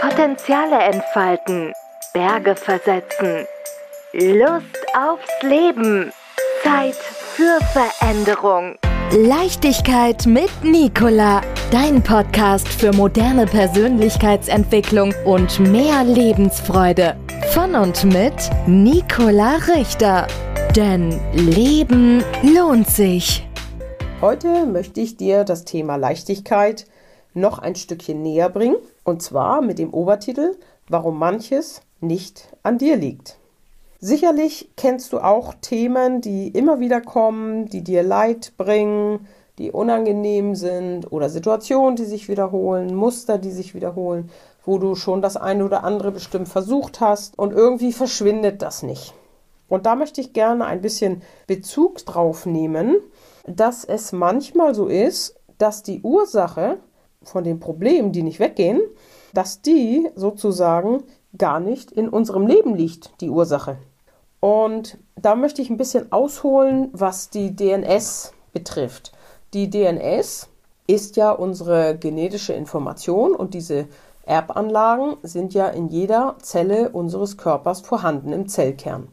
Potenziale entfalten, Berge versetzen, Lust aufs Leben, Zeit für Veränderung. Leichtigkeit mit Nicola, dein Podcast für moderne Persönlichkeitsentwicklung und mehr Lebensfreude. Von und mit Nicola Richter. Denn Leben lohnt sich. Heute möchte ich dir das Thema Leichtigkeit noch ein Stückchen näher bringen. Und zwar mit dem Obertitel Warum manches nicht an dir liegt. Sicherlich kennst du auch Themen, die immer wieder kommen, die dir Leid bringen, die unangenehm sind oder Situationen, die sich wiederholen, Muster, die sich wiederholen, wo du schon das eine oder andere bestimmt versucht hast und irgendwie verschwindet das nicht. Und da möchte ich gerne ein bisschen Bezug drauf nehmen, dass es manchmal so ist, dass die Ursache von den Problemen, die nicht weggehen, dass die sozusagen gar nicht in unserem Leben liegt, die Ursache. Und da möchte ich ein bisschen ausholen, was die DNS betrifft. Die DNS ist ja unsere genetische Information und diese Erbanlagen sind ja in jeder Zelle unseres Körpers vorhanden im Zellkern.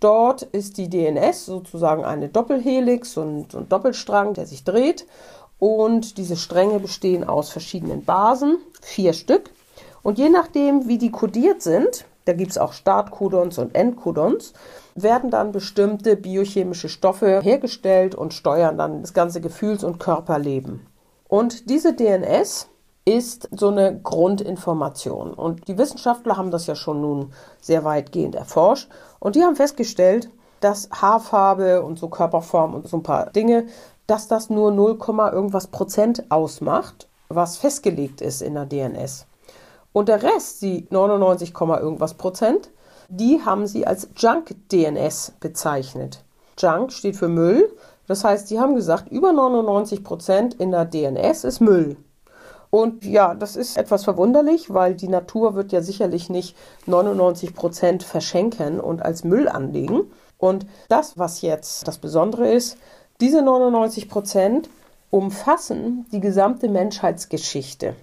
Dort ist die DNS sozusagen eine Doppelhelix, und ein Doppelstrang, der sich dreht und diese Stränge bestehen aus verschiedenen Basen, vier Stück. Und je nachdem, wie die kodiert sind, da gibt es auch Startcodons und Endcodons, werden dann bestimmte biochemische Stoffe hergestellt und steuern dann das ganze Gefühls- und Körperleben. Und diese DNS ist so eine Grundinformation. Und die Wissenschaftler haben das ja schon nun sehr weitgehend erforscht. Und die haben festgestellt, dass Haarfarbe und so Körperform und so ein paar Dinge dass das nur 0, irgendwas Prozent ausmacht, was festgelegt ist in der DNS. Und der Rest, die 99, irgendwas Prozent, die haben sie als Junk-DNS bezeichnet. Junk steht für Müll. Das heißt, die haben gesagt, über 99 Prozent in der DNS ist Müll. Und ja, das ist etwas verwunderlich, weil die Natur wird ja sicherlich nicht 99 Prozent verschenken und als Müll anlegen. Und das, was jetzt das Besondere ist, diese 99 Prozent umfassen die gesamte Menschheitsgeschichte.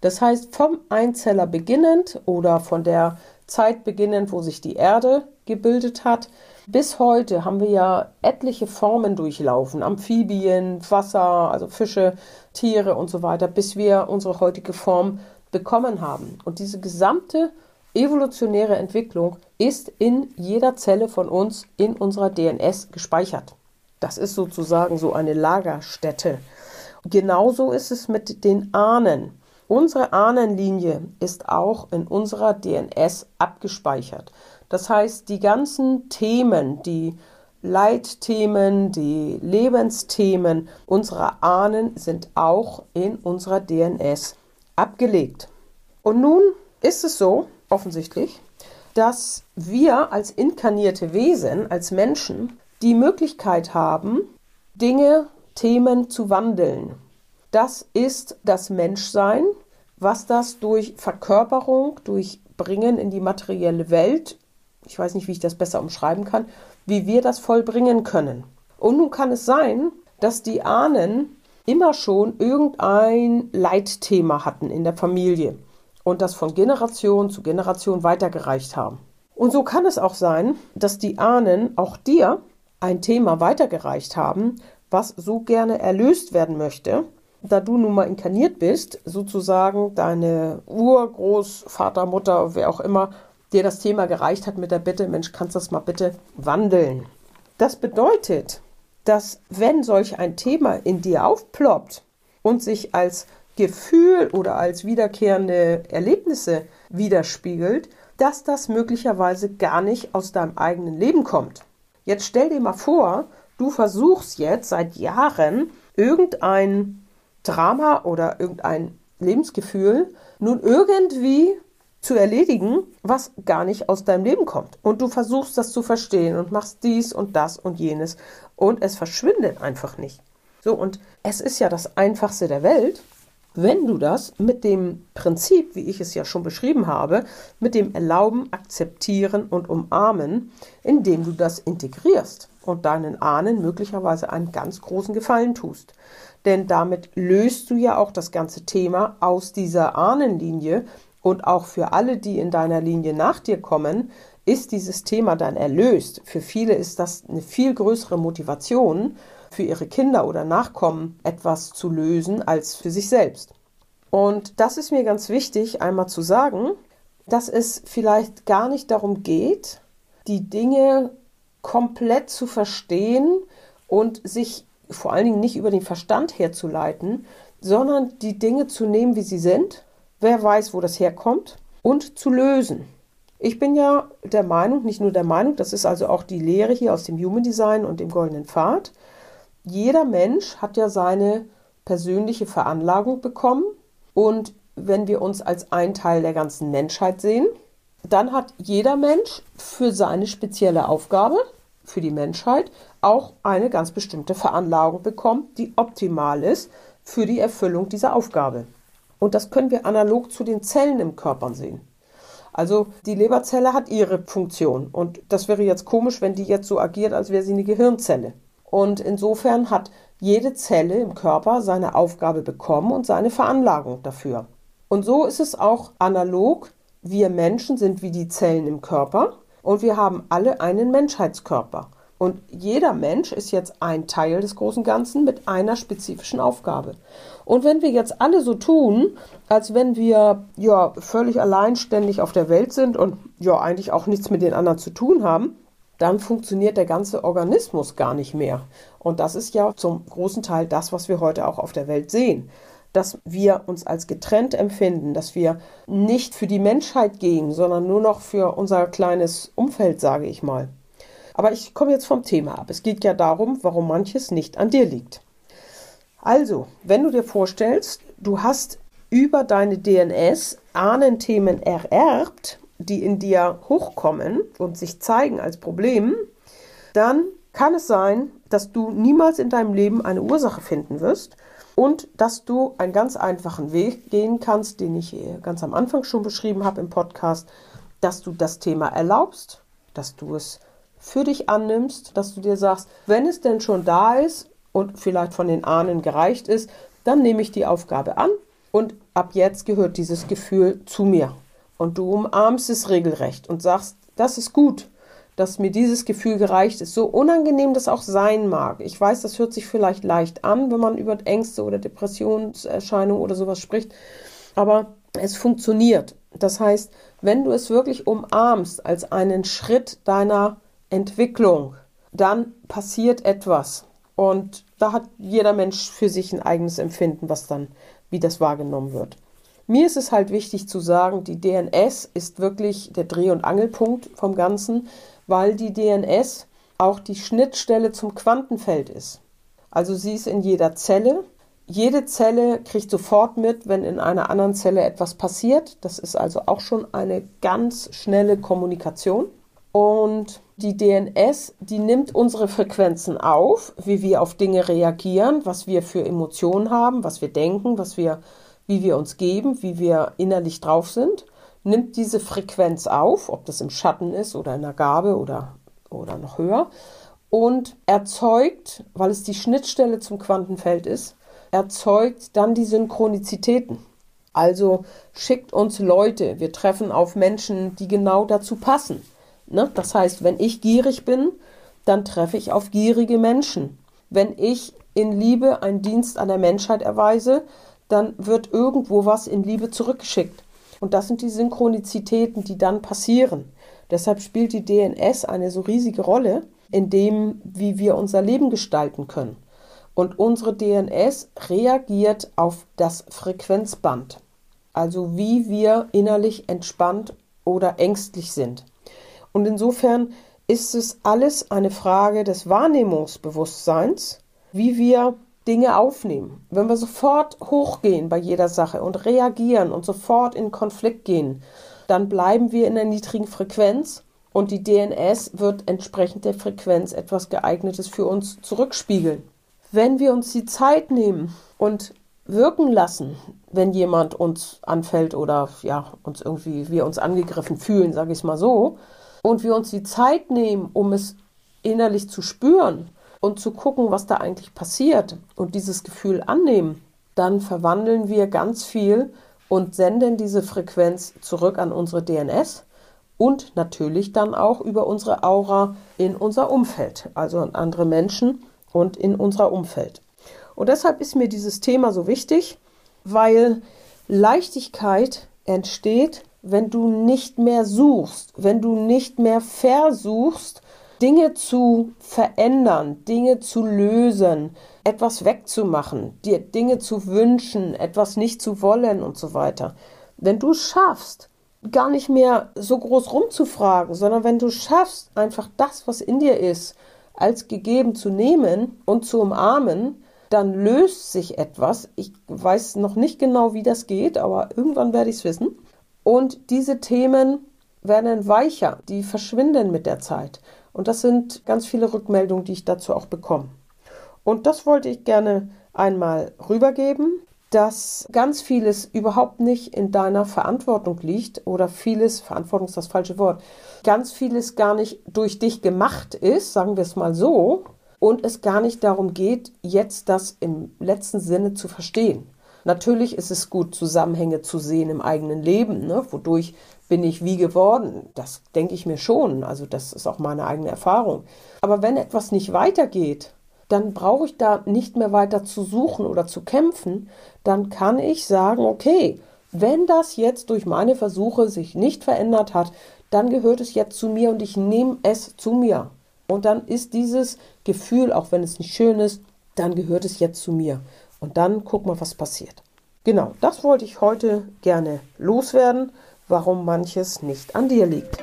Das heißt, vom Einzeller beginnend oder von der Zeit beginnend, wo sich die Erde gebildet hat, bis heute haben wir ja etliche Formen durchlaufen. Amphibien, Wasser, also Fische, Tiere und so weiter, bis wir unsere heutige Form bekommen haben. Und diese gesamte evolutionäre Entwicklung ist in jeder Zelle von uns in unserer DNS gespeichert. Das ist sozusagen so eine Lagerstätte. Genauso ist es mit den Ahnen. Unsere Ahnenlinie ist auch in unserer DNS abgespeichert. Das heißt, die ganzen Themen, die Leitthemen, die Lebensthemen unserer Ahnen sind auch in unserer DNS abgelegt. Und nun ist es so, offensichtlich, dass wir als inkarnierte Wesen, als Menschen, die Möglichkeit haben, Dinge, Themen zu wandeln. Das ist das Menschsein, was das durch Verkörperung, durch Bringen in die materielle Welt, ich weiß nicht, wie ich das besser umschreiben kann, wie wir das vollbringen können. Und nun kann es sein, dass die Ahnen immer schon irgendein Leitthema hatten in der Familie und das von Generation zu Generation weitergereicht haben. Und so kann es auch sein, dass die Ahnen auch dir ein Thema weitergereicht haben, was so gerne erlöst werden möchte, da du nun mal inkarniert bist, sozusagen deine Urgroßvater, Mutter, wer auch immer, dir das Thema gereicht hat mit der Bitte, Mensch, kannst du das mal bitte wandeln. Das bedeutet, dass wenn solch ein Thema in dir aufploppt und sich als Gefühl oder als wiederkehrende Erlebnisse widerspiegelt, dass das möglicherweise gar nicht aus deinem eigenen Leben kommt. Jetzt stell dir mal vor, du versuchst jetzt seit Jahren irgendein Drama oder irgendein Lebensgefühl nun irgendwie zu erledigen, was gar nicht aus deinem Leben kommt. Und du versuchst das zu verstehen und machst dies und das und jenes und es verschwindet einfach nicht. So, und es ist ja das Einfachste der Welt, wenn du das mit dem Prinzip, wie ich es ja schon beschrieben habe, mit dem Erlauben, Akzeptieren und Umarmen, indem du das integrierst und deinen Ahnen möglicherweise einen ganz großen Gefallen tust. Denn damit löst du ja auch das ganze Thema aus dieser Ahnenlinie und auch für alle, die in deiner Linie nach dir kommen, ist dieses Thema dann erlöst. Für viele ist das eine viel größere Motivation, für ihre Kinder oder Nachkommen etwas zu lösen, als für sich selbst. Und das ist mir ganz wichtig, einmal zu sagen, dass es vielleicht gar nicht darum geht, die Dinge komplett zu verstehen und sich vor allen Dingen nicht über den Verstand herzuleiten, sondern die Dinge zu nehmen, wie sie sind, wer weiß, wo das herkommt, und zu lösen. Ich bin ja der Meinung, nicht nur der Meinung, das ist also auch die Lehre hier aus dem Human Design und dem Goldenen Pfad. Jeder Mensch hat ja seine persönliche Veranlagung bekommen und wenn wir uns als ein Teil der ganzen Menschheit sehen, dann hat jeder Mensch für seine spezielle Aufgabe, für die Menschheit, auch eine ganz bestimmte Veranlagung bekommen, die optimal ist für die Erfüllung dieser Aufgabe. Und das können wir analog zu den Zellen im Körper sehen. Also die Leberzelle hat ihre Funktion und das wäre jetzt komisch, wenn die jetzt so agiert, als wäre sie eine Gehirnzelle. Und insofern hat jede Zelle im Körper seine Aufgabe bekommen und seine Veranlagung dafür. Und so ist es auch analog. Wir Menschen sind wie die Zellen im Körper und wir haben alle einen Menschheitskörper. Und jeder Mensch ist jetzt ein Teil des großen Ganzen mit einer spezifischen Aufgabe. Und wenn wir jetzt alle so tun, als wenn wir ja völlig alleinständig auf der Welt sind und ja eigentlich auch nichts mit den anderen zu tun haben, dann funktioniert der ganze Organismus gar nicht mehr. Und das ist ja zum großen Teil das, was wir heute auch auf der Welt sehen. Dass wir uns als getrennt empfinden, dass wir nicht für die Menschheit gehen, sondern nur noch für unser kleines Umfeld, sage ich mal. Aber ich komme jetzt vom Thema ab. Es geht ja darum, warum manches nicht an dir liegt. Also, wenn du dir vorstellst, du hast über deine DNS Ahnenthemen ererbt, die in dir hochkommen und sich zeigen als Problem, dann kann es sein, dass du niemals in deinem Leben eine Ursache finden wirst und dass du einen ganz einfachen Weg gehen kannst, den ich ganz am Anfang schon beschrieben habe im Podcast, dass du das Thema erlaubst, dass du es für dich annimmst, dass du dir sagst, wenn es denn schon da ist und vielleicht von den Ahnen gereicht ist, dann nehme ich die Aufgabe an und ab jetzt gehört dieses Gefühl zu mir. Und du umarmst es regelrecht und sagst, das ist gut, dass mir dieses Gefühl gereicht ist, so unangenehm das auch sein mag. Ich weiß, das hört sich vielleicht leicht an, wenn man über Ängste oder Depressionserscheinungen oder sowas spricht, aber es funktioniert. Das heißt, wenn du es wirklich umarmst als einen Schritt deiner Entwicklung, dann passiert etwas. Und da hat jeder Mensch für sich ein eigenes Empfinden, was dann, wie das wahrgenommen wird. Mir ist es halt wichtig zu sagen, die DNS ist wirklich der Dreh- und Angelpunkt vom Ganzen, weil die DNS auch die Schnittstelle zum Quantenfeld ist. Also sie ist in jeder Zelle. Jede Zelle kriegt sofort mit, wenn in einer anderen Zelle etwas passiert. Das ist also auch schon eine ganz schnelle Kommunikation. Und die DNS, die nimmt unsere Frequenzen auf, wie wir auf Dinge reagieren, was wir für Emotionen haben, was wir denken, was wir, wie wir uns geben, wie wir innerlich drauf sind, nimmt diese Frequenz auf, ob das im Schatten ist oder in der Gabe oder, oder noch höher, und erzeugt, weil es die Schnittstelle zum Quantenfeld ist, erzeugt dann die Synchronizitäten. Also schickt uns Leute, wir treffen auf Menschen, die genau dazu passen. Ne? Das heißt, wenn ich gierig bin, dann treffe ich auf gierige Menschen. Wenn ich in Liebe einen Dienst an der Menschheit erweise, dann wird irgendwo was in Liebe zurückgeschickt. Und das sind die Synchronizitäten, die dann passieren. Deshalb spielt die DNS eine so riesige Rolle in dem, wie wir unser Leben gestalten können. Und unsere DNS reagiert auf das Frequenzband, also wie wir innerlich entspannt oder ängstlich sind. Und insofern ist es alles eine Frage des Wahrnehmungsbewusstseins, wie wir Dinge aufnehmen. Wenn wir sofort hochgehen bei jeder Sache und reagieren und sofort in Konflikt gehen, dann bleiben wir in der niedrigen Frequenz und die DNS wird entsprechend der Frequenz etwas geeignetes für uns zurückspiegeln. Wenn wir uns die Zeit nehmen und wirken lassen, wenn jemand uns anfällt oder ja, uns irgendwie wir uns angegriffen fühlen, sage ich mal so, und wir uns die Zeit nehmen, um es innerlich zu spüren und zu gucken, was da eigentlich passiert und dieses Gefühl annehmen, dann verwandeln wir ganz viel und senden diese Frequenz zurück an unsere DNS und natürlich dann auch über unsere Aura in unser Umfeld, also an andere Menschen und in unser Umfeld. Und deshalb ist mir dieses Thema so wichtig, weil Leichtigkeit entsteht, wenn du nicht mehr suchst, wenn du nicht mehr versuchst, Dinge zu verändern, Dinge zu lösen, etwas wegzumachen, dir Dinge zu wünschen, etwas nicht zu wollen und so weiter. Wenn du schaffst, gar nicht mehr so groß rumzufragen, sondern wenn du schaffst, einfach das, was in dir ist, als gegeben zu nehmen und zu umarmen, dann löst sich etwas. Ich weiß noch nicht genau, wie das geht, aber irgendwann werde ich es wissen. Und diese Themen werden weicher, die verschwinden mit der Zeit. Und das sind ganz viele Rückmeldungen, die ich dazu auch bekomme. Und das wollte ich gerne einmal rübergeben, dass ganz vieles überhaupt nicht in deiner Verantwortung liegt oder vieles, Verantwortung ist das falsche Wort, ganz vieles gar nicht durch dich gemacht ist, sagen wir es mal so, und es gar nicht darum geht, jetzt das im letzten Sinne zu verstehen. Natürlich ist es gut, Zusammenhänge zu sehen im eigenen Leben, ne? wodurch bin ich wie geworden. Das denke ich mir schon. Also das ist auch meine eigene Erfahrung. Aber wenn etwas nicht weitergeht, dann brauche ich da nicht mehr weiter zu suchen oder zu kämpfen. Dann kann ich sagen, okay, wenn das jetzt durch meine Versuche sich nicht verändert hat, dann gehört es jetzt zu mir und ich nehme es zu mir. Und dann ist dieses Gefühl, auch wenn es nicht schön ist, dann gehört es jetzt zu mir. Und dann guck mal, was passiert. Genau, das wollte ich heute gerne loswerden, warum manches nicht an dir liegt.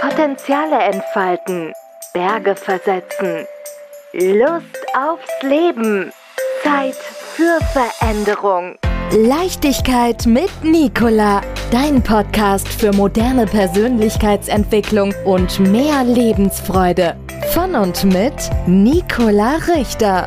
Potenziale entfalten, Berge versetzen, Lust aufs Leben, Zeit für Veränderung. Leichtigkeit mit Nicola, dein Podcast für moderne Persönlichkeitsentwicklung und mehr Lebensfreude. Von und mit Nicola Richter.